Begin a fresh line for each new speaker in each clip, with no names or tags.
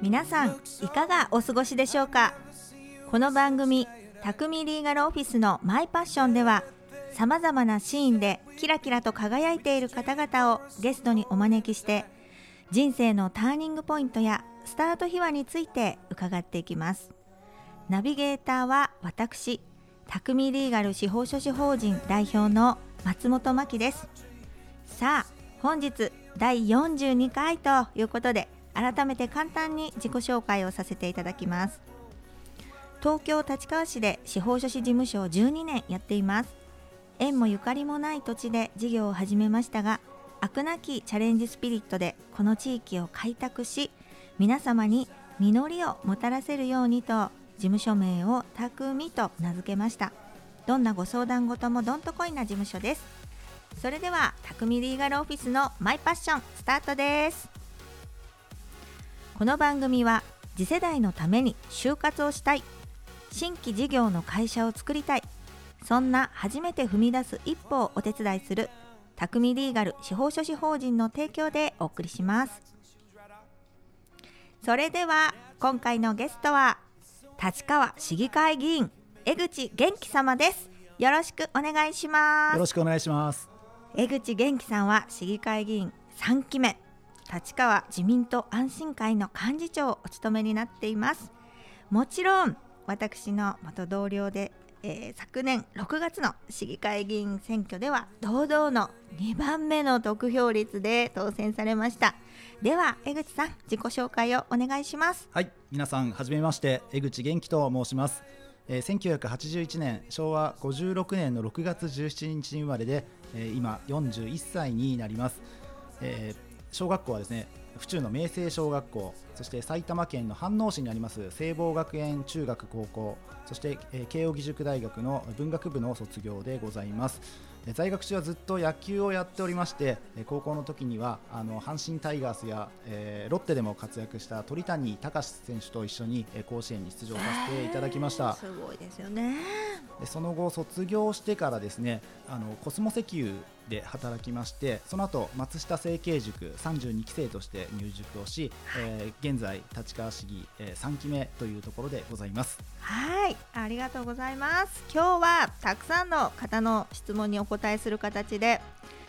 皆さんいかがお過ごしでしょうか？この番組「匠リーガルオフィスのマイパッション」ではさまざまなシーンでキラキラと輝いている方々をゲストにお招きして人生のターニングポイントやスタート秘話について伺っていきます。ナビゲーターは私匠リーガル司法書士法人代表の松本真希です。さあ本日第42回ということで改めて簡単に自己紹介をさせていただきます。東京立川市で司法書士事務所を12年やっています。縁もゆかりもない土地で事業を始めましたが飽くなきチャレンジスピリットでこの地域を開拓し皆様に実りをもたらせるようにと事務所名を「たくみ」と名付けました。どんなご相談事もどんとこいな事務所です。それでは匠リーガルオフィスのマイパッションスタートです。この番組は次世代のために就活をしたい。新規事業の会社を作りたい。そんな初めて踏み出す一歩をお手伝いする匠リーガル司法書士法人の提供でお送りします。それでは今回のゲストは立川市議会議員江口元気様です。よろしくお願いします。
よろしくお願いします。
江口元気さんは市議会議員3期目立川自民党安心会の幹事長をお務めになっています。もちろん私の元同僚で、えー昨年6月の市議会議員選挙では堂々の2番目の得票率で当選されました。では江口さん自己紹介をお願いします。
はい、皆さんはじめまして江口元気と申します。えー、1981年昭和56年の6月17日に生まれで、えー今41歳になります。えー小学校はですね府中の明星小学校そして埼玉県の飯能市にあります聖望学園中学高校そして、えー慶應義塾大学の文学部の卒業でございます。えー在学中はずっと野球をやっておりましてえー高校の時にはあの阪神タイガースや、えーロッテでも活躍した鳥谷敬選手と一緒にえー甲子園に出場させていただきました、
すごいですよね。
でその後卒業してからですねあのコスモ石油で働きましてその後松下政経塾32期生として入塾をし、えー現在立川市議、えー3期目というところでございます
はい、ありがとうございます。今日はたくさんの方の質問にお答えする形で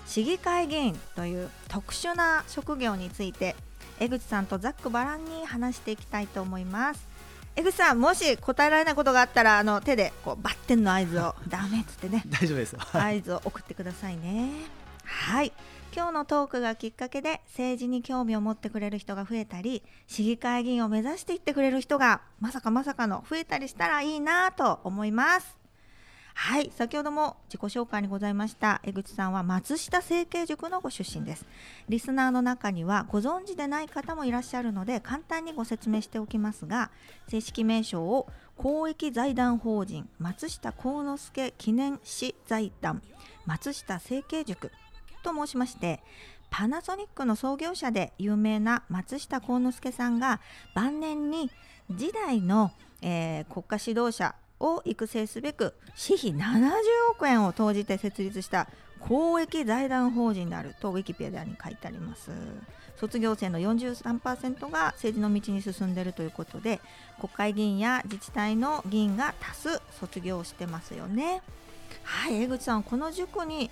市議会議員という特殊な職業について江口さんとざっくばらんに話していきたいと思います。江口さん、もし答えられないことがあったらあの手でこうバッテンの合図を ダメっつってね
大丈夫ですはい
合図を送ってくださいね。はい今日のトークがきっかけで政治に興味を持ってくれる人が増えたり市議会議員を目指していってくれる人がまさかまさかの増えたりしたらいいなと思います。はい先ほども自己紹介にございました江口さんは松下政経塾のご出身ですリスナーの中にはご存知でない方もいらっしゃるので簡単にご説明しておきますが正式名称を公益財団法人松下幸之助記念史財団松下政経塾と申しましてパナソニックの創業者で有名な松下幸之助さんが晩年に時代の、えー国家指導者を育成すべく私費70億円を投じて設立した公益財団法人であるとウィキペディアに書いてあります。卒業生の43%が政治の道に進んでいるということで国会議員や自治体の議員が多数卒業してますよね。はい江口さんこの塾に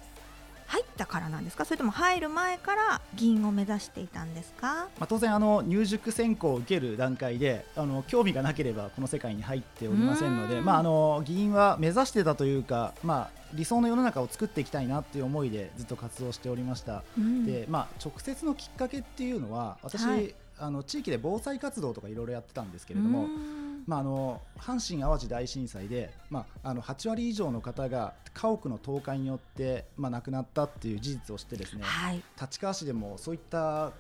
入ったからなんですか？それとも入る前から議員を目指していたんですか？
まあ、当然あの入塾選考を受ける段階であの興味がなければこの世界に入っておりませんので、
うん。
まあ、あの議員は目指してたというか、まあ、理想の世の中を作っていきたいなっていう思いでずっと活動しておりました。
うん。
でまあ、直接のきっかけっていうのは私、
はい
あの地域で防災活動とかいろいろやってたんですけれども、
うん。
まあ、あの阪神・淡路大震災で、まあ、あの8割以上の方が家屋の倒壊によって、まあ、亡くなったっていう事実をしてですね
はい。
立川市でもそういった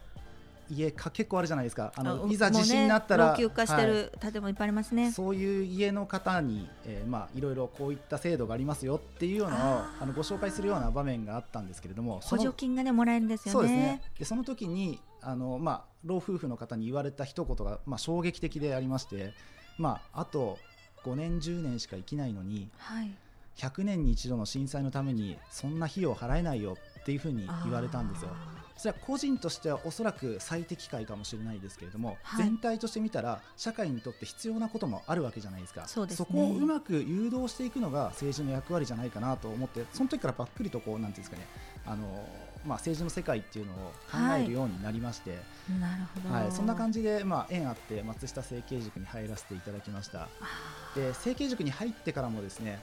家か結構あるじゃないですか。あの
あ
いざ地震になったら、
ね老朽化して
はい。
る建物いっぱいありますね、
そういう家の方に、えーまあ、いろいろこういった制度がありますよっていうようなのを
あ
のご紹介するような場面があったんですけれども
補助金がねもらえるんですよね。
そうですね。でその時にあの、まあ、老夫婦の方に言われた一言が、まあ、衝撃的でありまして、まあ、あと5年10年しか生きないのに
はい。
100年に一度の震災のためにそんな費用払えないよっていうふうに言われたんですよ。それは個人としてはおそらく最適解かもしれないですけれども、
はい。
全体として見たら社会にとって必要なこともあるわけじゃないですか。
そうですね。
こをうまく誘導していくのが政治の役割じゃないかなと思ってその時からばっくりとこうなんていうんですかねあの、まあ、政治の世界っていうのを考えるようになりまして、
なるほど、
はい。そんな感じで、まあ、縁あって松下政経塾に入らせていただきました。で政経塾に入ってからもですね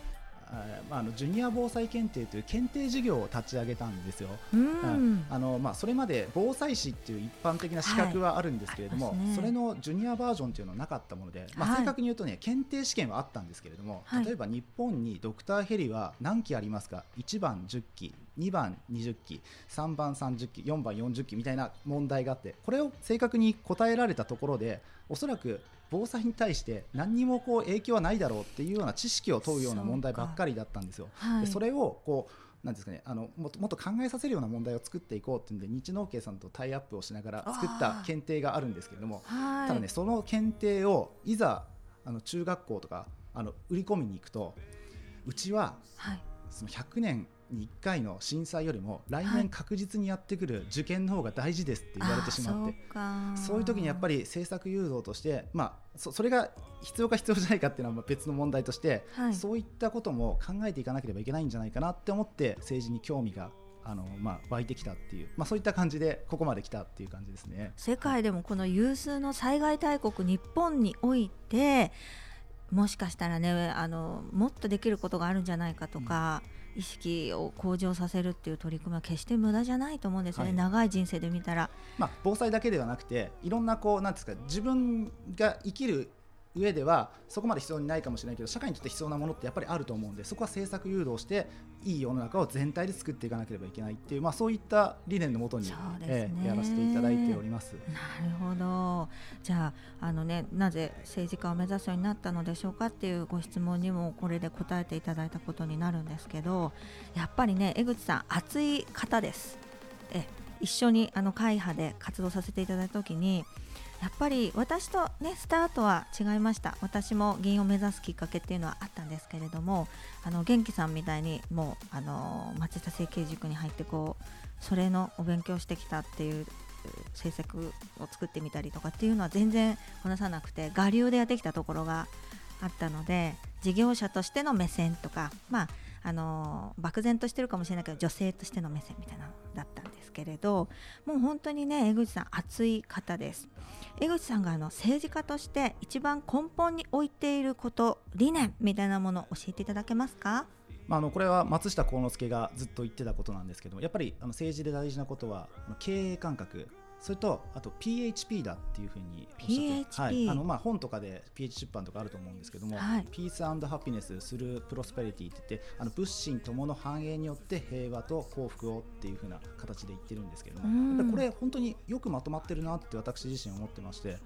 まあ、あのジュニア防災検定という検定事業を立ち上げたんですよ。
うん、
あのまあ、それまで防災士っていう一般的な資格はあるんですけれども、
はいね。
それのジュニアバージョンっていうのはなかったもので、まあ、
はい。
正確に言うとね検定試験はあったんですけれども、
はい。
例えば日本にドクターヘリは何機ありますか？1番10機2番20機3番30機4番40機みたいな問題があってこれを正確に答えられたところでおそらく防災に対して何にもこう影響はないだろうっていうような知識を問うような問題ばっかりだったんですよ。
はい。
でそれをこうなんですかね、あのもっともっと考えさせるような問題を作っていこうっていうんで日農系さんとタイアップをしながら作った検定があるんですけれども
はい、
ただねその検定をいざあの中学校とかあの売り込みに行くとうちは
はい、
その100年に1回の震災よりも来
はい
年確実にやってくる受験の方が大事ですって言われてしまって。
あー
そういう時にやっぱり政策誘導として、まあ、そそれが必要か必要じゃないかっていうのはまあ別の問題として、
はい
そういったことも考えていかなければいけないんじゃないかなって思って政治に興味があの、まあ、湧いてきたっていう、まあ、そういった感じでここまで来たっていう感じですね。
世界でもこの有数の災害大国日本においてもしかしたらねあのもっとできることがあるんじゃないかとか、意識を向上させるっていう取り組みは決して無駄じゃないと思うんですよね、
はい
長い人生で見たら。
まあ、防災だけではなくていろんなこうなんですか自分が生きる上ではそこまで必要にないかもしれないけど社会にとって必要なものってやっぱりあると思うんでそこは政策誘導していい世の中を全体で作っていかなければいけないっていう、まあ、そういった理念のもとに、
ね。
ええやらせていただいております。
なるほど。じゃああの、ね、なぜ政治家を目指すようになったのでしょうかっていうご質問にもこれで答えていただいたことになるんですけどやっぱりね江口さん熱い方です。え一緒にあの会派で活動させていただいた時にやっぱり私とねスタートは違いました。私も議員を目指すきっかけっていうのはあったんですけれどもあの元気さんみたいにもうあの町田政経塾に入ってこうそれのお勉強してきたっていう政策を作ってみたりとかっていうのは全然こなさなくて我流でやってきたところがあったので事業者としての目線とかまああの漠然としてるかもしれないけど女性としての目線みたいなのだったんですけれどもう本当にね江口さん熱い方です。江口さんがあの政治家として一番根本に置いていること理念みたいなものを教えていただけますか？
まあ、あのこれは松下幸之助がずっと言ってたことなんですけどやっぱりあの政治で大事なことは経営感覚。それとあと PHP だっていうふうにおっしゃって
PHP
はい、あのまあ本とかで PH 出版とかあると思うんですけども、
はい。
ピースハピネスするプロスペリティって言ってあの物心ともの繁栄によって平和と幸福をっていうふうな形で言ってるんですけども、
うん。
やっぱりこれ本当によくまとまってるなって私自身思ってましてやっ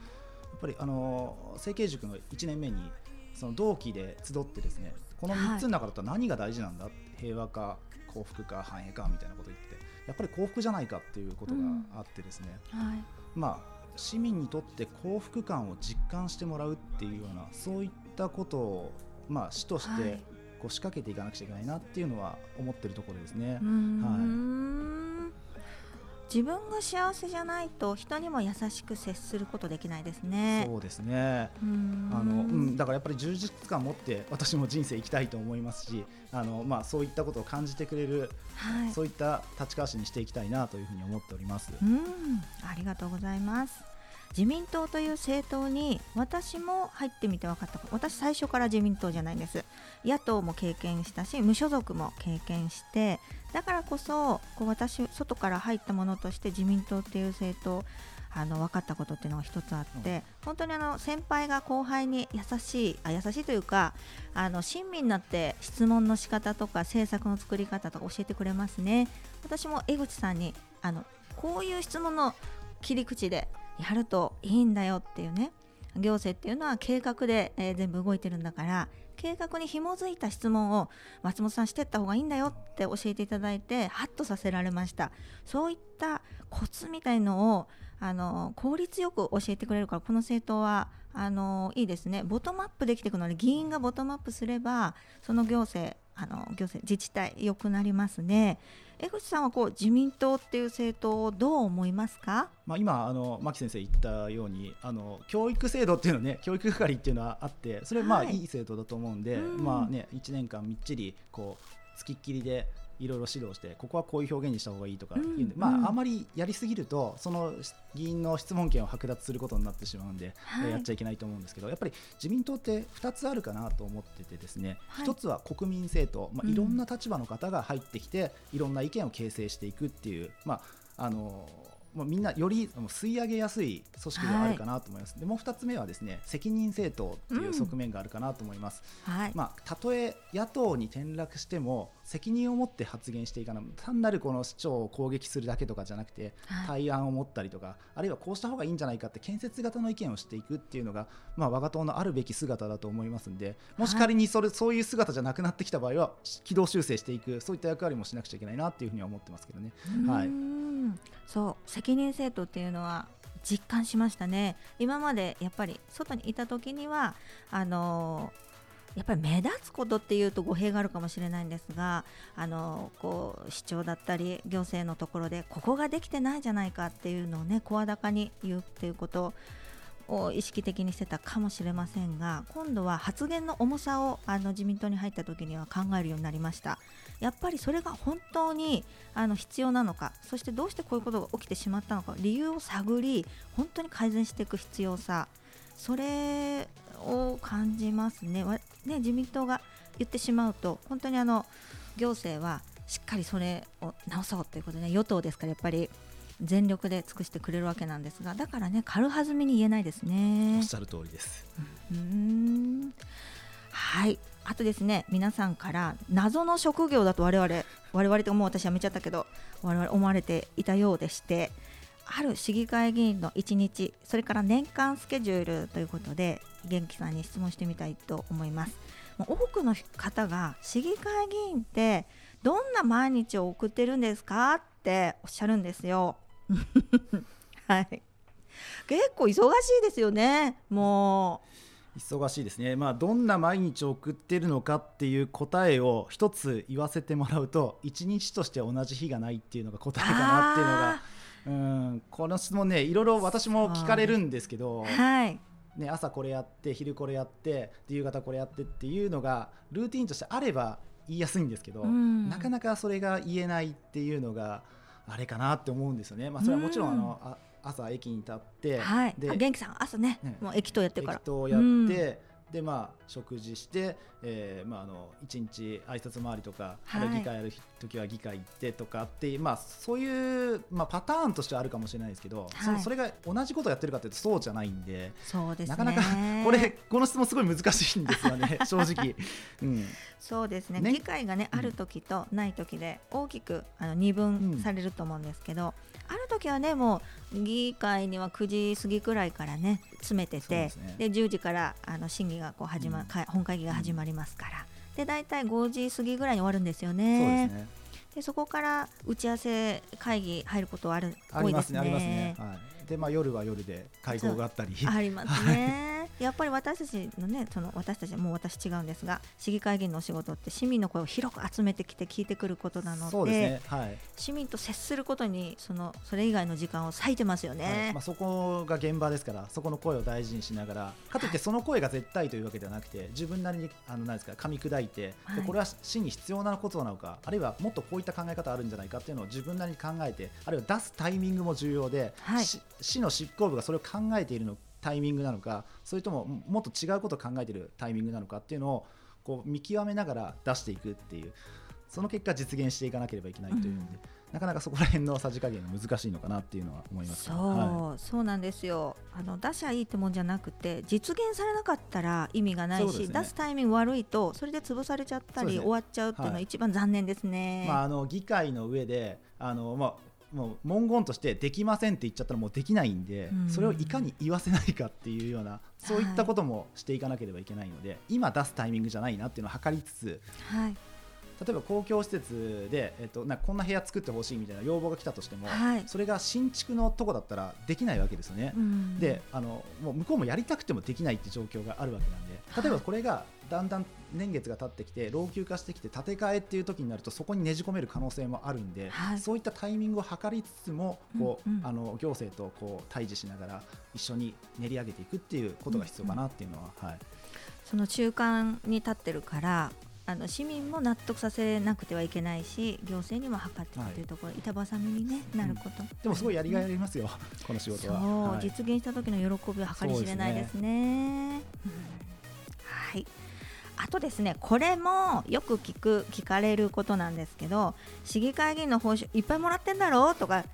ぱりあの成形塾の1年目にその同期で集ってですねこの3つの中だったら何が大事なんだ、平和か幸福か繁栄かみたいなことを言ってやっぱり幸福じゃないかっていうことがあってですね、
はい。
まあ市民にとって幸福感を実感してもらうっていうようなそういったことをまあ市とし
はい。
てこう仕掛けていかなくちゃいけないなっていうのは思ってるところですね。
うー。ん自分が幸せじゃないと人にも優しく接することできないですね。
そうですね。あのうん、だからやっぱり充実感を持って私も人生生きたいと思いますしあの、まあ、そういったことを感じてくれる、
はい、
そういった立川市にしていきたいなというふうに思っております。
うん、ありがとうございます。自民党という政党に私も入ってみて分かった私最初から自民党じゃないんです。野党も経験したし無所属も経験してだからこそこう私外から入ったものとして自民党っていう政党あの分かったことっていうのが一つあって、本当にあの先輩が後輩に優しいあ優しいというかあの親身になって質問の仕方とか政策の作り方とか教えてくれますね。私も江口さんにあのこういう質問の切り口でやるといいんだよっていうね行政っていうのは計画で、えー全部動いてるんだから計画に紐づいた質問を松本さんしてった方がいいんだよって教えていただいてハッとさせられましたそういったコツみたいのをあの効率よく教えてくれるからこの政党はあのいいですねボトムアップできていくので議員がボトムアップすればその行政あの行政自治体良くなりますね。江口さんはこう自民党っていう政党をどう思いますか、
まあ、今あの牧先生言ったようにあの教育制度っていうのね教育係っていうのはあってそれまあい。い政党だと思うんで、うん、まあね1年間みっちりこうつきっきりでいろいろ指導してここはこういう表現にした方がいいとか言うんで、うん、まああまりやりすぎるとその議員の質問権を剥奪することになってしまうんで、はい、やっちゃいけないと思うんですけどやっぱり自民党って2つあるかなと思っててですね、はい、1つは国民政党、まあ、いろんな立場の方が入ってきて、いろんな意見を形成していくっていう、まああのまあ、みんなより吸い上げやすい組織ではあるかなと思います、はい、でもう2つ目はですね責任政党っていう側面があるかなと思います、うんはい、まあ、たとえ野党に転落しても責任を持って発言していかない単なるこの市長を攻撃するだけとかじゃなくて、対案を持ったりとかあるいはこうした方がいいんじゃないかって建設型の意見をしていくっていうのが、まあ、我が党のあるべき姿だと思いますんでもし仮にそれ、そういう姿じゃなくなってきた場合は軌道修正していくそういった役割もしなくちゃいけないなっていうふうには思ってますけどね。はい。
そう責任政党っていうのは実感しましたね。今までやっぱり外にいた時にはあのやっぱり目立つことっていうと語弊があるかもしれないんですがあのこう市長だったり行政のところでここができてないじゃないかっていうのをね声高に言うっていうことを意識的にしてたかもしれませんが今度は発言の重さをあの自民党に入った時には考えるようになりました。やっぱりそれが本当にあの必要なのかそしてどうしてこういうことが起きてしまったのか理由を探り本当に改善していく必要さそれを感じますね。ね自民党が言ってしまうと本当にあの行政はしっかりそれを直そうということで、ね、与党ですからやっぱり全力で尽くしてくれるわけなんですがだからね軽はずみに言えないですね。
おっしゃる通りです。
うん。はい。あとですね皆さんから謎の職業だと我々我々ともう私辞めちゃったけど我々思われていたようでしてある市議会議員の1日それから年間スケジュールということで元気さんに質問してみたいと思います。多くの方が市議会議員ってどんな毎日を送ってるんですかっておっしゃるんですよ。はい。結構忙しいですよね。も
う。忙しいですね、まあ、どんな毎日を送っているのかっていう答えを一つ言わせてもらうと一日として同じ日がないっていうのが答えかなっていうのがうん。この質問ねいろいろ私も聞かれるんですけど、
はい
ね、朝これやって昼これやって夕方これやってっていうのがルーティンとしてあれば言いやすいんですけど、うん、なかなかそれが言えないっていうのがあれかなって思うんですよね。まあ、それはもちろんあの、あ朝駅に立って、
はい、で元気さん朝ね、ね。もう駅頭やってから。
駅頭やって、でまあ食事して、えー、まああの一日挨拶回りとか、はい、議会やる時は議会行ってとかってまあそういうまあパターンとしてはあるかもしれないですけど、はい、そそれが同じことをやってるかというとそうじゃないんで、
そうです、ね、
なかなかこれこの質問すごい難しいんですよね 正直。
うん、そうですね、ね、議会がねある時とない時で大きくあの二分されると思うんですけど、ある時はねもう議会には9時過ぎくらいからね詰めててで、ね、10時からあの審議がこう始ま、うん、本会議が始まりますから、で大体5時過ぎぐらいに終わるんですよね。そで、ね、そこから打ち合わせ会議入ることはある多いですね。ありますね。
はい、でまあ夜は夜で会合があったり。
ありますね。やっぱり私たちのねその私たちもう私違うんですが市議会議員のお仕事って市民の声を広く集めてきて聞いてくることなので、ね。はい、市民と接することにそのそれ以外の時間を割いてますよね、はい、
まあ、そこが現場ですからそこの声を大事にしながらかといってその声が絶対というわけではなくて自分なりにあのなんですか噛み砕いて、でこれは市に必要なことなのかあるいはもっとこういった考え方あるんじゃないかっていうのを自分なりに考えてあるいは出すタイミングも重要で、市の執行部がそれを考えているのタイミングなのかそれとももっと違うことを考えているタイミングなのかっていうのをこう見極めながら出していくっていうその結果実現していかなければいけないというので、うん、なかなかそこら辺のさじ加減が難しいのかなっていうのは思います
そうはい、そうなんですよ。あの出しゃいいってもんじゃなくて実現されなかったら意味がないし、ね、出すタイミング悪いとそれで潰されちゃったり、ね、終わっちゃうっていうのは一番残念ですね。
まあ、あの議会の上であの、まあもう文言としてできませんって言っちゃったらもうできないんで、うん、それをいかに言わせないかっていうようなそういったこともしていかなければいけないので、はい、今出すタイミングじゃないなっていうのを測りつつ、
はい、
例えば公共施設で、えっと、なこんな部屋作ってほしいみたいな要望が来たとしても、
はい。
それが新築のとこだったらできないわけですよね。
うん。
であのもう向こうもやりたくてもできないって状況があるわけなんで例えばこれがだんだん年月が経ってきて老朽化してきて建て替えっていう時になるとそこにねじ込める可能性もあるんで、
はい。
そういったタイミングを測りつつもこう、
うんうん。
あの行政とこう対峙しながら一緒に練り上げていくっていうことが必要かなっていうのは、はい、
その中間に立ってるからあの市民も納得させなくてはいけないし行政にも測っていくというところ、板挟みに、ね、なること、
でもすごいやりがいありますよ、この仕事は。
実現した時の喜びは計り知れないですね。うん。はい。あとですね、これもよく聞く聞かれることなんですけど、市議会議員の報酬いっぱいもらってんだろうとか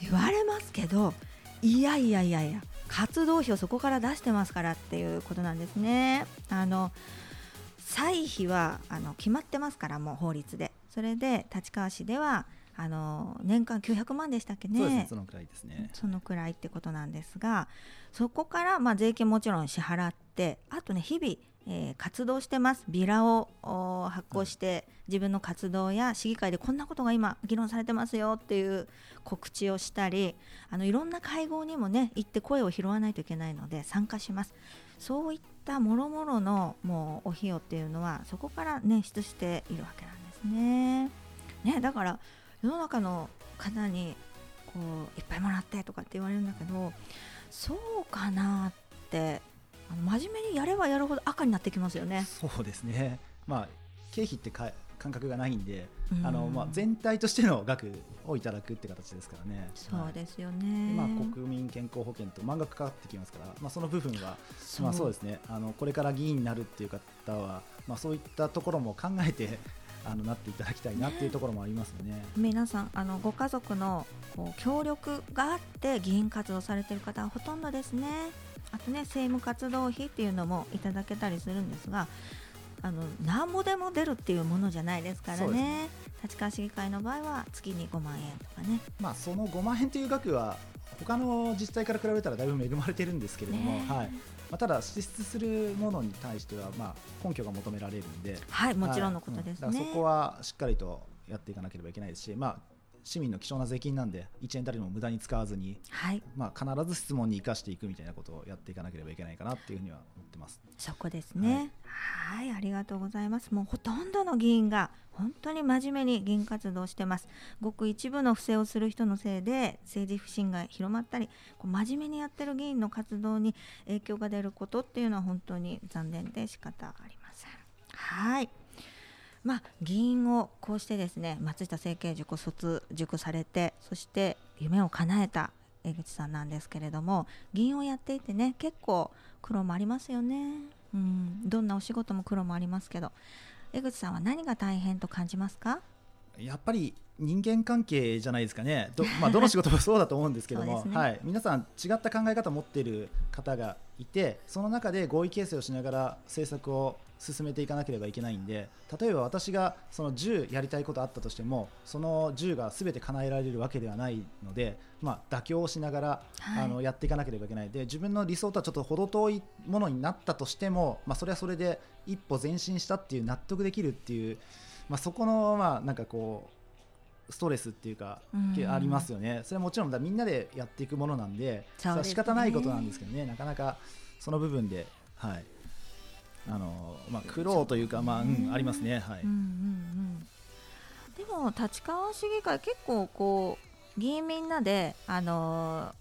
言われますけど、いやいやいやいや、活動費をそこから出してますからっていうことなんですね。あの歳費はあの決まってますからもう法律で。それで立川市ではあの年間900万でしたっけね。
そのくらいですね。
そのくらいってことなんですがそこからまあ税金もちろん支払ってあとね日々、えー活動してますビラを発行して、自分の活動や市議会でこんなことが今議論されてますよっていう告知をしたりあのいろんな会合にもね行って声を拾わないといけないので参加しますそういったもろもろのもうお費用っていうのはそこから捻出しているわけなんですね。ねだから世の中の方にこういっぱいもらってとかって言われるんだけどそうかなってあの真面目にやればやるほど赤になってきますよね。
そうですね、まあ、経費ってか感覚がないんで、
うん
あのまあ、全体としての額をいただくって形ですからね。
そうですよ
はい
ね。
まあ、国民健康保険と満額かかってきますから、まあ、その部分は、まあ、そうですねあのこれから議員になるっていう方は、まあ、そういったところも考えてあのなっていただきたいなっていうところもありますよね。
皆さんあのご家族のこう協力があって議員活動されている方はほとんどですねあとね政務活動費っていうのもいただけたりするんですがあの何ぼでも出るっていうものじゃないですから
そうです
ね。立川市議会の場合は月に5万円とかね。
まあ、その5万円という額は他の自治体から比べたらだいぶ恵まれてるんですけれども、はい。まあ、ただ支出するものに対しては、まあ、根拠が求められるんで。
はいもちろんのこと
はい
ですね、
うんだからそこはしっかりとやっていかなければいけないですし、まあ、市民の貴重な税金なんで1円たりも無駄に使わずに、
はい
まあ、必ず質問に生かしていくみたいなことをやっていかなければいけないかなっていうふうには思ってます。
そこですね。はい、ありがとうございます。もうほとんどの議員が本当に真面目に議員活動をしてます。ごく一部の不正をする人のせいで政治不信が広まったり、こう真面目にやってる議員の活動に影響が出ることっていうのは本当に残念で仕方ありません。はい。まあ、議員をこうしてですね松下政経塾卒塾されてそして夢を叶えた江口さんなんですけれども議員をやっていてね結構苦労もありますよね、うん、どんなお仕事も苦労もありますけど江口さんは何が大変と感じますか？
やっぱり人間関係じゃないですかね、ど,、まあ、どの仕事もそうだと思うんですけども、
ね。
はい、皆さん違った考え方を持っている方がいてその中で合意形成をしながら政策を進めていかなければいけないんで例えば私がその10やりたいことあったとしてもその10が全て叶えられるわけではないので、まあ、妥協をしながら、
はい。
あのやっていかなければいけない。で自分の理想とはちょっと程遠いものになったとしても、まあ、それはそれで一歩前進したっていう納得できるっていう、まあ、そこのまあなんかこうストレスっていうか、
うん。
ありますよね。それはもちろんだみんなでやっていくものなんで
ですね。
仕方ないことなんですけどね。なかなかその部分で、はい。あのまあ、苦労というか、まあうん、ありますね。はい。
うんうんうん。でも立川市議会結構こう議員みんなであの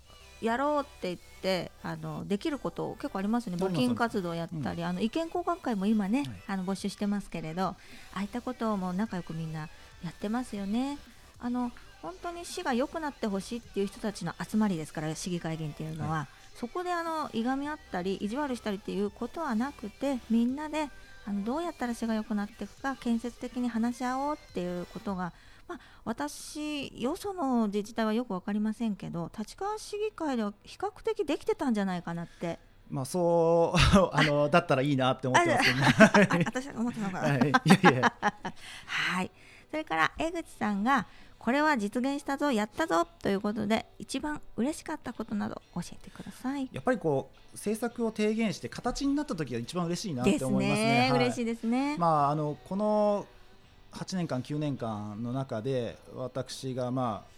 やろうって言ってあのできること結構ありますよね。募金活動やったり、あの意見交換会も今ね、
はい。
あの募集してますけれどああいったことをもう仲良くみんなやってますよね。あの本当に市が良くなってほしいっていう人たちの集まりですから市議会議員っていうのは、そこであのいがみ合ったり意地悪したりっていうことはなくてみんなであのどうやったら市が良くなっていくか建設的に話し合おうっていうことが、まあ、私よその自治体はよく分かりませんけど立川市議会では比較的できてたんじゃないかなって
まあ、そうあのだったらいいなって思ってますけどね。
あ 私は思ってなかった。
はい、いやいや
はい、それから江口さんがこれは実現したぞやったぞということで一番嬉しかったことなど教えてください。
やっぱりこう政策を提言して形になった時が一番嬉しいなって思いますね。
ね、
はい
嬉しいですね。
まあ、あのこの8年間、9年間の中で私がまあ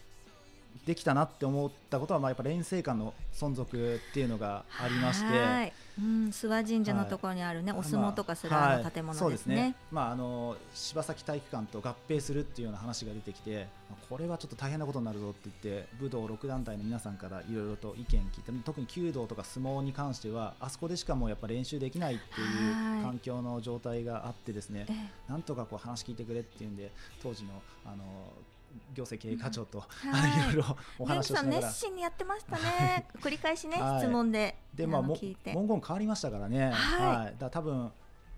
できたなって思ったことは、まあ、やっぱ連成館の存続っていうのがありまして、
うん、諏訪神社のところにあるね、はい、お相撲とかするあの建物ですね。
まあ、あの柴崎体育館と合併するっていうような話が出てきて、これはちょっと大変なことになるぞって言って、武道6団体の皆さんからいろいろと意見聞いて、特に弓道とか相撲に関しては、あそこでしかもうやっぱ練習できないっていう環境の状態があってですね、なんとかこう話聞いてくれっていうんで、当時のあの行政経営課長と、うん、はい、いろいろお話をしながら。
熱心にやってましたね。繰り返しね、はい、質問で
でまあ文言変わりましたからね、はい、はい、だ多分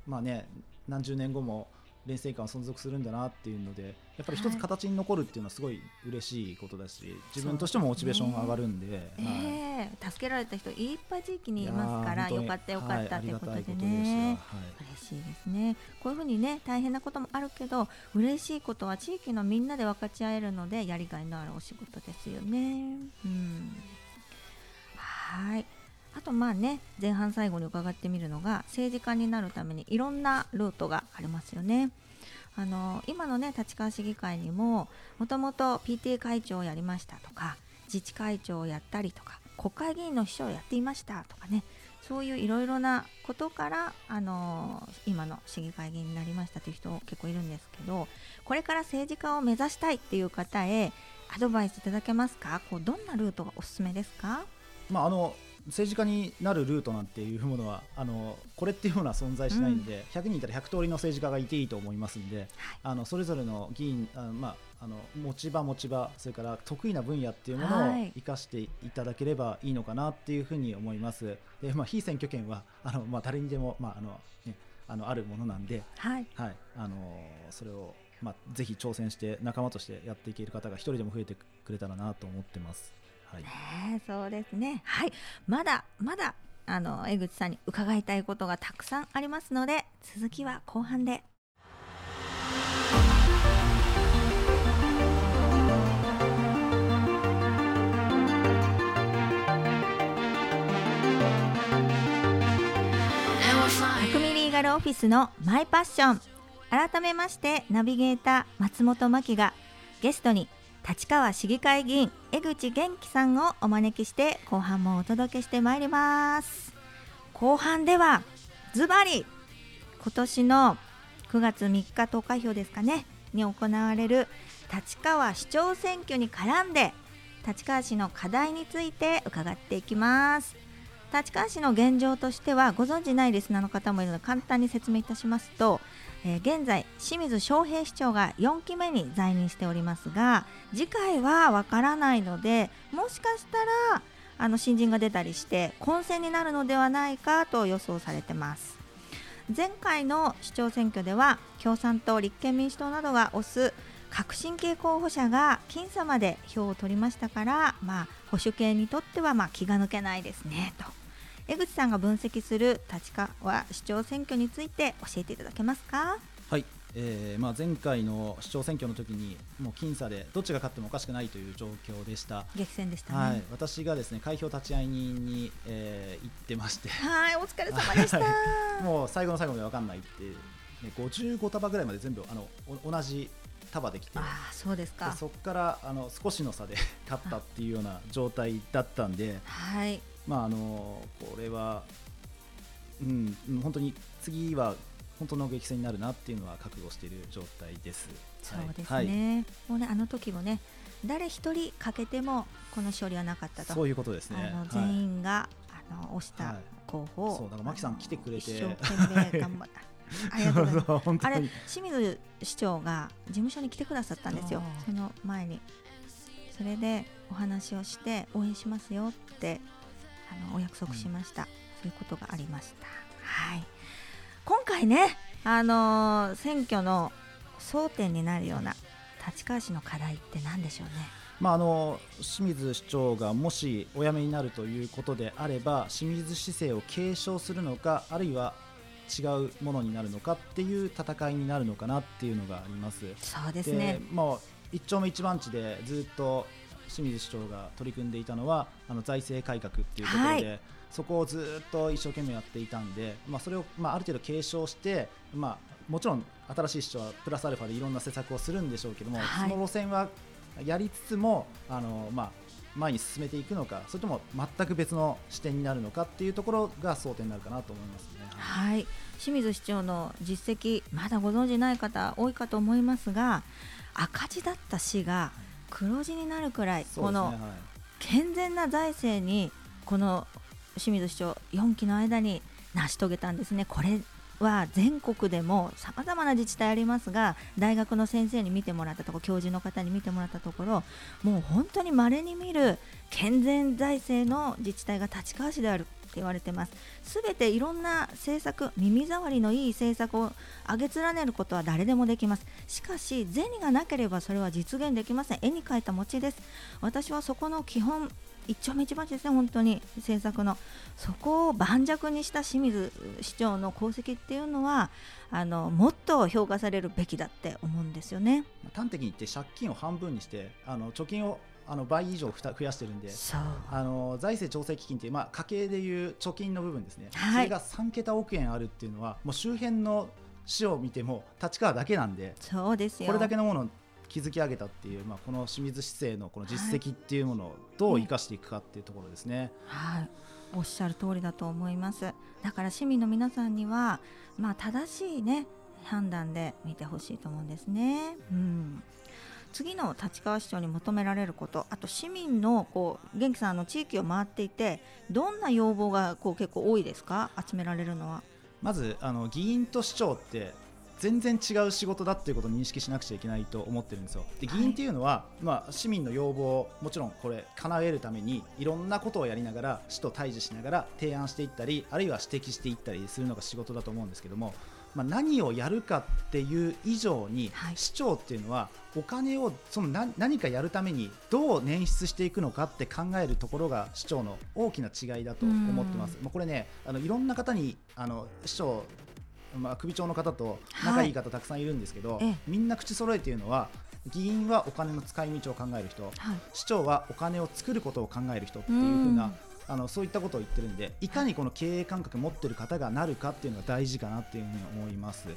まあね何十年後も連成感は存続するんだなっていうのでやっぱり一つ形に残るっていうのはすごい嬉しいことだし、自分としてもモチベーションが上がるんで、ね
えー、助けられた人いっぱい地域にいますからよかったよかったということでね、はい、嬉しいですねこういうふうにね大変なこともあるけど嬉しいことは地域のみんなで分かち合えるのでやりがいのあるお仕事ですよね。うん。はい。あとまあね前半最後に伺ってみるのが政治家になるためにいろんなルートがありますよね。あの今のね立川市議会にももともと PTA 会長をやりましたとか自治会長をやったりとか国会議員の秘書をやっていましたとかねそういういろいろなことからあの今の市議会議員になりましたという人結構いるんですけどこれから政治家を目指したいっていう方へアドバイスいただけますか？こうどんなルートがおすすめですか、
まあ、あの政治家になるルートなんていうものはあのこれっていうものは存在しないんで、うん、100人いたら100通りの政治家がいていいと思いますんで、はい、あのそれぞれの議員あまああの持ち場持ち場それから得意な分野っていうものを生かしていただければいいのかなっていうふうに思います。でまあ非選挙権はあのまあ誰にでもまああのねあのあるものなんで、はい、はい、あのそれをまあぜひ挑戦して仲間としてやっていける方が一人でも増えてくれたらなと思ってます。
はい、ね、そうですね。はい、まだまだあの江口さんに伺いたいことがたくさんありますので、続きは後半で。匠リーガルオフィスのマイパッション改めましてナビゲーター松本真希がゲストに立川市議会議員江口元気さんをお招きして後半もお届けしてまいります。後半ではズバリ今年の9月3日投開票ですかねに行われる立川市長選挙に絡んで立川市の課題について伺っていきます。立川市の現状としてはご存じないリスナーの方もいるので簡単に説明いたしますとえー、現在清水翔平市長が4期目に在任しておりますが次回はわからないのでもしかしたらあの新人が出たりして混戦になるのではないかと予想されてます。前回の市長選挙では共産党立憲民主党などが推す革新系候補者が僅差まで票を取りましたから、まあ、保守系にとってはま気が抜けないですねと。江口さんが分析する立川市長選挙について教えていただけますか？
はい、えーまあ、前回の市長選挙の時にもう僅差でどっちが勝ってもおかしくないという状況でした。
激戦でした、ね、
はい、私がですね開票立ち会い人に、えー、行ってまして。
はいお疲れ様でした。
もう最後の最後まで分かんないって、ね、55束ぐらいまで全部あの同じ束できて。
あそうですか。
そこからあの少しの差で勝ったっていうような状態だったんで、
はい、
まあ、あのこれは、うん、本当に次は本当の激戦になるなっていうのは覚悟している状態です。
そうですね。はい、もうねあの時もね誰一人かけてもこの勝利はなかったと。
そういうことですね。
あの全員が、はい、あの押した候補を、
そうだから牧さん来てくれて
一生懸命頑張った。ありがとうございます。あれ清水市長が事務所に来てくださったんですよ。その前に。それでお話をして応援しますよってあのお約束しました、うん、そういうことがありました。はい今回ね、あのー、選挙の争点になるような立川市の課題って何でしょうね？
まあ、あの清水市長がもしお辞めになるということであれば清水市政を継承するのかあるいは違うものになるのかっていう戦いになるのかなっていうのがあります。
そうですね
まあ、一丁目一番地でずっと清水市長が取り組んでいたのはあの財政改革っていうところで、はい、そこをずっと一生懸命やっていたんで、まあ、それを、まあ、ある程度継承して、まあ、もちろん新しい市長はプラスアルファでいろんな施策をするんでしょうけども、
はい。
その路線はやりつつもあの、まあ、前に進めていくのかそれとも全く別の視点になるのかっていうところが争点になるかなと思いますね。
はい、清水市長の実績まだご存じない方多いかと思いますが赤字だった市が黒字になるくらい、この健全な財政にこの清水市長4期の間に成し遂げたんですね。これは全国でもさまざまな自治体ありますが大学の先生に見てもらったところ教授の方に見てもらったところもう本当に稀に見る健全財政の自治体が立川市であるって言われてます。すべていろんな政策耳障りのいい政策を上げ連ねることは誰でもできます。しかし銭がなければそれは実現できません。絵に描いた餅です。私はそこの基本一丁目一番地ですね本当に政策の。そこを盤石にした清水市長の功績っていうのはあのもっと評価されるべきだって思うんですよね。
端的に言って借金を半分にしてあの貯金をあの倍以上ふた増やしてるんであの財政調整基金っていう、まあ、家計でいう貯金の部分ですね、
はい。
それが3桁億円あるっていうのはもう周辺の市を見ても立川だけなんで
そうですよ。
これだけのものを築き上げたっていう、まあ、この清水市政のこの実績っていうものをどう生かしていくかっていうところですね。
はい、おっしゃる通りだと思います。だから市民の皆さんには、まあ、正しいね判断で見てほしいと思うんですね。うん次の立川市長に求められることあと市民のこう元気さんあの地域を回っていてどんな要望がこう結構多いですか？集められるのは。
まずあの議員と市長って全然違う仕事だっていうことを認識しなくちゃいけないと思ってるんですよ。で議員っていうのは、まあ、市民の要望をもちろんこれ叶えるためにいろんなことをやりながら市と対峙しながら提案していったりあるいは指摘していったりするのが仕事だと思うんですけども、まあ、何をやるかっていう以上に、
はい。
市長っていうのはお金をその何何かやるためにどう捻出していくのかって考えるところが市長の大きな違いだと思ってます。まあ、これねあのいろんな方にあの市長まあ、首長の方と仲いい方たくさんいるんですけど、
ええ。
みんな口揃えていうのは議員はお金の使い道を考える人。
はい。
市長はお金を作ることを考える人っていう風なあのそういったことを言ってるんでいかにこの経営感覚持ってる方がなるかっていうのが大事かなっていうふうに思います。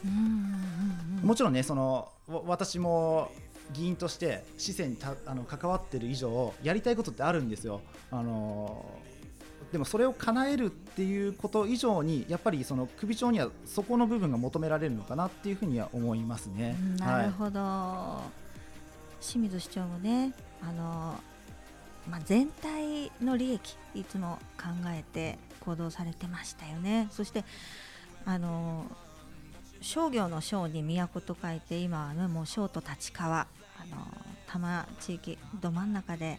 もちろんねそのわ私も議員として市政にたあの関わってる以上やりたいことってあるんですよ。あのでもそれを叶えるっていうこと以上にやっぱりその首長にはそこの部分が求められるのかなっていうふうには思いますね。
うんなるほど、清水市長もねあの、まあ、全体の利益いつも考えて行動されてましたよね。そしてあの商業の商に都と書いて今はねもう商と立川あの多摩地域ど真ん中で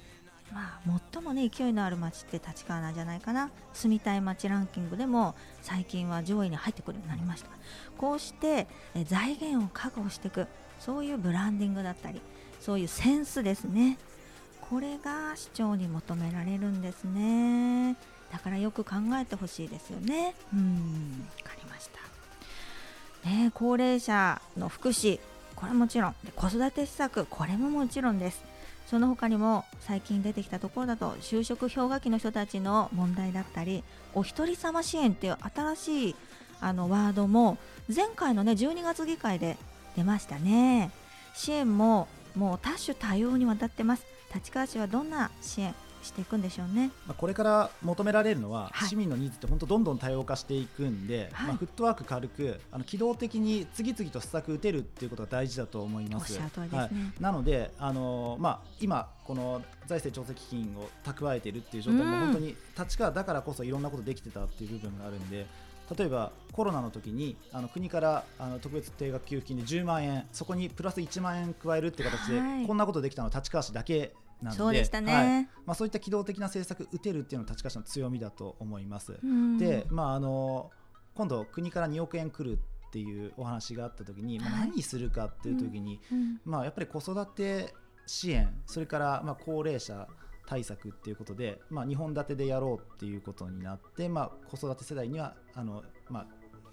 まあ、最もね勢いのある町って立川なんじゃないかな。住みたい街ランキングでも最近は上位に入ってくるようになりました。こうして財源を確保していく。そういうブランディングだったりそういうセンスですね。これが市長に求められるんですね。だからよく考えてほしいですよね。うん。わかりました。ね高齢者の福祉これもちろん。子育て施策これももちろんです。その他にも最近出てきたところだと就職氷河期の人たちの問題だったりお一人様支援っていう新しいあのワードも前回のね12月議会で出ましたね。支援ももう多種多様にわたってます。立川市はどんな支援していくんでしょうね？
まあ、これから求められるのは、
はい。
市民のニーズって本当どんどん多様化していくんで、
はい。
まあ、フットワーク軽くあの機動的に次々と施策打てるっていうことが大事だと思います。なのであの、まあ、今この財政調整基金を蓄えているっていう状態も
うん。
本当に立川だからこそいろんなことできてたっていう部分があるんで。例えばコロナの時にあの国からあの特別定額給付金で10万円そこにプラス1万円加えるって形で、
はい。
こんなことできたのは立川市だけなので
そうでしたね。
はい。まあ、そういった機動的な政策打てるっていうのは立川市の強みだと思います。
うん。
で、まあ、あの今度国から2億円来るっていうお話があった時に、まあ、
はい。
何するかっていう時に、
うん。
まあ、やっぱり子育て支援それからまあ高齢者対策っていうことで、まあ、2本立てでやろうっていうことになって、まあ、子育て世代にはあの、まあ、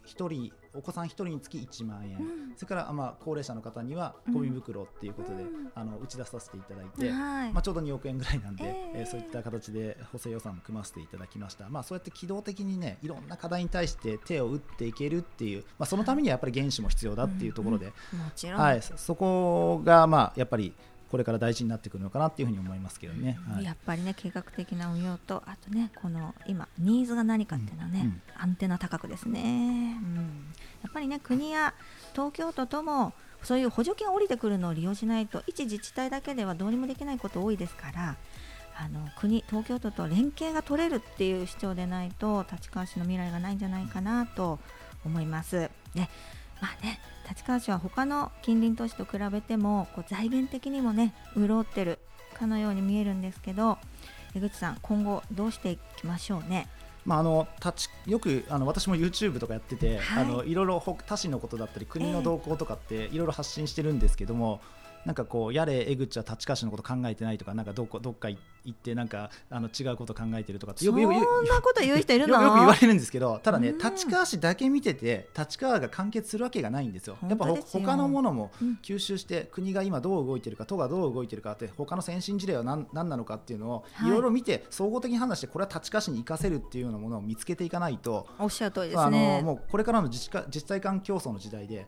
1人お子さん1人につき1万円、
うん。
それからまあ高齢者の方には
うん。
ゴミ袋っていうことで、
うん。
あの打ち出させていただいて、
はい。
まあ、ちょうど2億円ぐらいなんで、
ええ
えーそういった形で補正予算も組ませていただきました、まあ、そうやって機動的にねいろんな課題に対して手を打っていけるっていう、まあ、そのためにはやっぱり原資も必要だっていうところで、
もちろん、
はい、そそこがまあやっぱりこれから大事になってくるのかなっていうふうに思いますけどね。はい。
やっぱりね計画的な運用とあとねこの今ニーズが何かっていうのはね、
うん。うん。
アンテナ高くですね、うん、やっぱりね国や東京都ともそういう補助金が降りてくるのを利用しないと一自治体だけではどうにもできないこと多いですからあの国東京都と連携が取れるっていう主張でないと立川市の未来がないんじゃないかなと思います。でまあね、立川市は他の近隣都市と比べてもこう財源的にもね潤ってるかのように見えるんですけど江口さん今後どうしていきましょうね？
まあ、あの立ちよくあの私も YouTube とかやってて、
はい
い、あのいろいろほ他市のことだったり国の動向とかっていろいろ発信してるんですけども、なんかこうやれ江口は立川市のこと考えてないとかなんかどこどっか行ってなんかあの違うこと考えてるとかってよくよくよ
そんなこと言う人いるの？
よよく言われるんですけどただね
うん
立川市だけ見てて立川が完結するわけがないんですよ。やっぱ他のものも
うん
吸収して国が今どう動いてるか都がどう動いてるかって他の先進事例は何何なのかっていうのを
はい
いろいろ見て総合的に判断してこれは立川市に生かせるっていうようなものを見つけていかないと
おっしゃる通りで
あの
すね。
もうこれからの自治化自治体間競争の時代で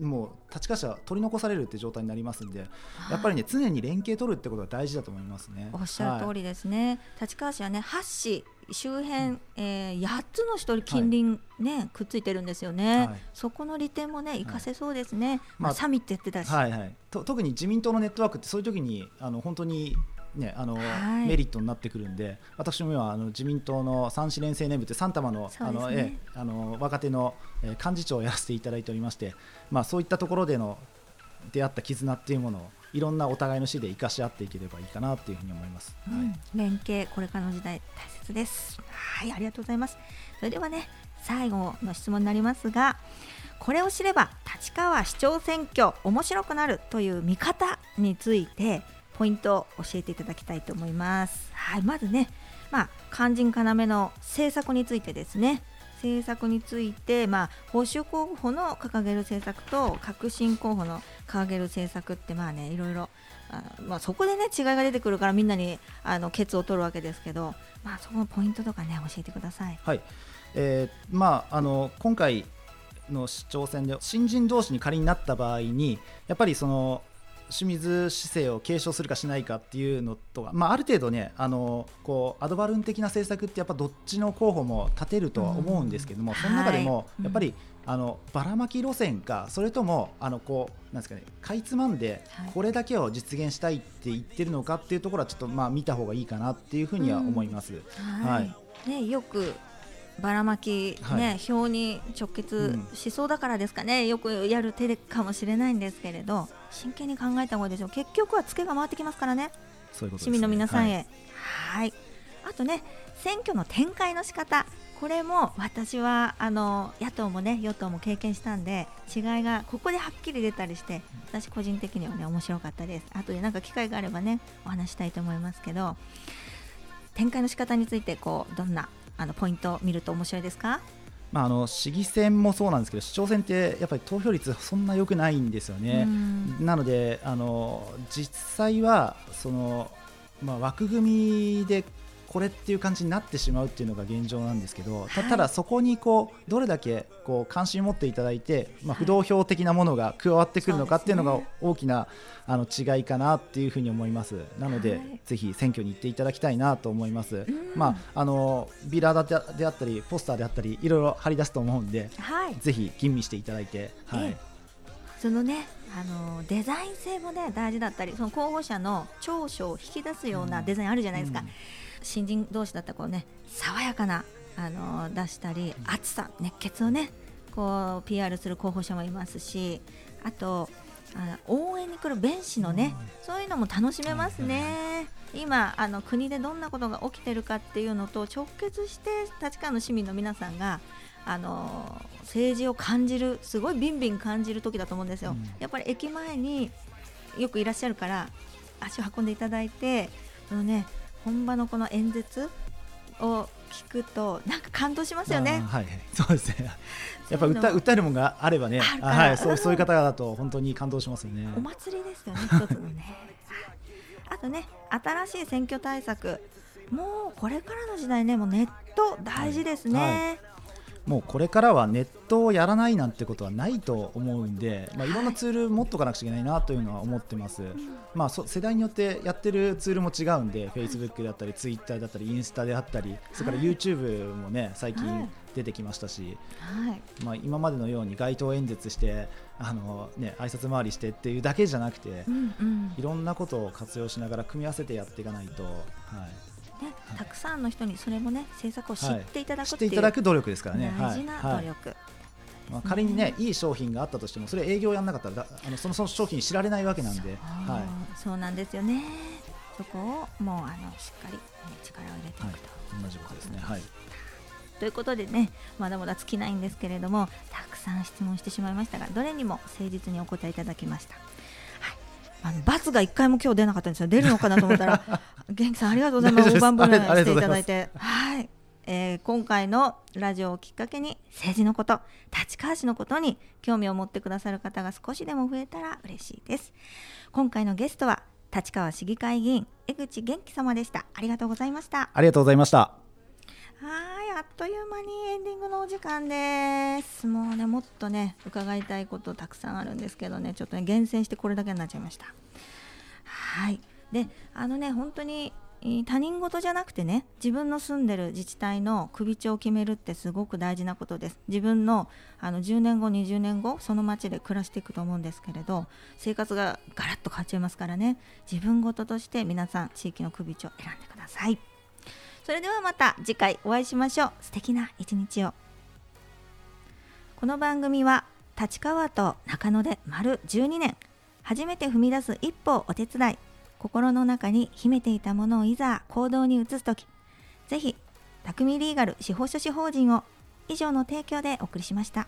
もう立川市は取り残されるって状態になりますんでやっぱりね常に連携取るってことが大事だと思います。ね。
おっしゃる通
り、
りですね、立川市はね8市周辺、えー、8つの市と近隣、ねくっついてるんですよね、
はい。
そこの利点もね活かせそうですね、ま
まあ
あ、サミットやってたし、
はいはい、と特に自民党のネットワークってそういう時にあの本当に、ねあの
はい。
メリットになってくるんで私も今あの自民党の三市連青年部って三玉の,、あのええあの若手の、えー幹事長をやらせていただいておりまして、まあ、そういったところでの出会った絆っていうものをいろんなお互いの市で生かし合っていければいいかなっていうふうに思います。
う
はい。
ん連携これからの時代大切です。はいありがとうございます。それではね最後の質問になりますがこれを知れば立川市長選挙面白くなるという見方についてポイントを教えていただきたいと思います。はいまずねまあ肝心要の政策についてですね。政策について、まあ、保守候補の掲げる政策と革新候補の掲げる政策ってまあねいろいろあまあ、そこでね違いが出てくるからみんなにあのケツを取るわけですけど、まあ、そこのポイントとかね教えてください。
はい。えーまあ、あの今回の市長選で新人同士に仮になった場合にやっぱりその清水市政を継承するかしないかっていうのとは、まあ、ある程度ねあのこうアドバルーン的な政策ってやっぱどっちの候補も立てるとは思うんですけども、
うん。
その中でも
はい。
やっぱり、あのばらまき路線かそれともあのこうなんですかねかいつまんで
はい。
これだけを実現したいって言ってるのかっていうところはちょっとまあ見た方がいいかなっていうふうには思います。はい。
ね、よくばらまき、ね
はい。
票に直結しそうだからですかね、よくやる手かもしれないんですけれど真剣に考えた方がいいですよ結局はツケが回ってきますからね。
ね。
市民の皆さん
はい。
へ。はい。あとね選挙の展開の仕方。これも私はあの野党もね与党も経験したんで違いがここではっきり出たりして私個人的にはね面白かったです。あとでなんか機会があればねお話したいと思いますけど展開の仕方についてこうどんなあのポイントを見ると面白いですか？
まあ、あの市議選もそうなんですけど市長選ってやっぱり投票率そんな良くないんですよね。
うん
なのであの実際はその、まあ、枠組みでこれっていう感じになってしまうっていうのが現状なんですけどた
はい。
ただそこにこうどれだけこう関心を持っていただいて、まあ、
はい
不動票的なものが加わってくるのかっていうのが大きなあの違いかなっていうふうに思います。なので、
はい。
ぜひ選挙に行っていただきたいなと思います、
ん。
まあ、あのビラでであったりポスターであったりいろいろ貼り出すと思うんで
はい。
ぜひ吟味していただいて、はい。
えそのねあのデザイン性もね大事だったりその候補者の長所を引き出すようなデザインあるじゃないですか、
うん
新人同士だったらこうね爽やかなあの出したり熱さ熱血をねこう PR する候補者もいますしあとあ応援に来る弁士のね、そういうのも楽しめますね。今あの国でどんなことが起きてるかっていうのと直結して立川の市民の皆さんがあの政治を感じるすごいビンビン感じる時だと思うんですよ。
うん
やっぱり駅前によくいらっしゃるから足を運んでいただいてそのね本場のこの演説を聞くとなんか感動しますよね。
はい、そうですね。やっぱ歌歌えるものがあればね、はい、そうそういう方だと本当に感動しますよね。
お祭りですよね、一つのね。あとね、新しい選挙対策、もうこれからの時代ね、もうネット大事ですね。はいはい
もうこれからはネットをやらないなんてことはないと思うんで、まあ、いろんなツール持っとかなくちゃいけないなというのは思ってます、まあ、世代によってやってるツールも違うんで、Facebook だったり Twitter だったりインスタであったりそれから YouTube もね最近出てきましたし、はい。まあ、今までのように街頭演説してあの、ね、挨拶回りしてっていうだけじゃなくて、うんうん、いろんなことを活用しながら組み合わせてやっていかないと。はい。
ね、たくさんの人にそれもね政策を知ってい。ただく、
知っていただく努力ですからね。
大事な努力、はい。
まあ、仮にねいい商品があったとしてもそれ営業やらなかったらあのそのその商品知られないわけなんで。
はい、そうなんですよね。そこをもうあのしっかり、ね、力を入れていくと、はい、
同じことですね。はい。
ということでねまだまだ尽きないんですけれどもたくさん質問してしまいましたがどれにも誠実にお答えいただきました。あの罰が1回も今日出なかったんですよ。出るのかなと思ったら 元気さんありがとうございます。大盤振る舞いしていただいて。はい、えー、今回のラジオをきっかけに政治のこと立川市のことに興味を持ってくださる方が少しでも増えたら嬉しいです。今回のゲストは立川市議会議員江口元気様でした。ありがとうございました。
ありがとうございました
はいあっという間にエンディングのお時間です。もうねもっとね伺いたいことたくさんあるんですけどねちょっとね厳選してこれだけになっちゃいました。はい。であのね本当に他人事じゃなくてね自分の住んでる自治体の首長を決めるってすごく大事なことです。自分のあの10年後20年後その町で暮らしていくと思うんですけれど生活がガラッと変わっちゃいますからね。自分事として皆さん地域の首長を選んでください。それではまた次回お会いしましょう。素敵な一日を。この番組は立川と中野で丸12年。初めて踏み出す一歩をお手伝い。心の中に秘めていたものをいざ行動に移す時。ぜひ匠リーガル司法書士法人を以上の提供でお送りしました。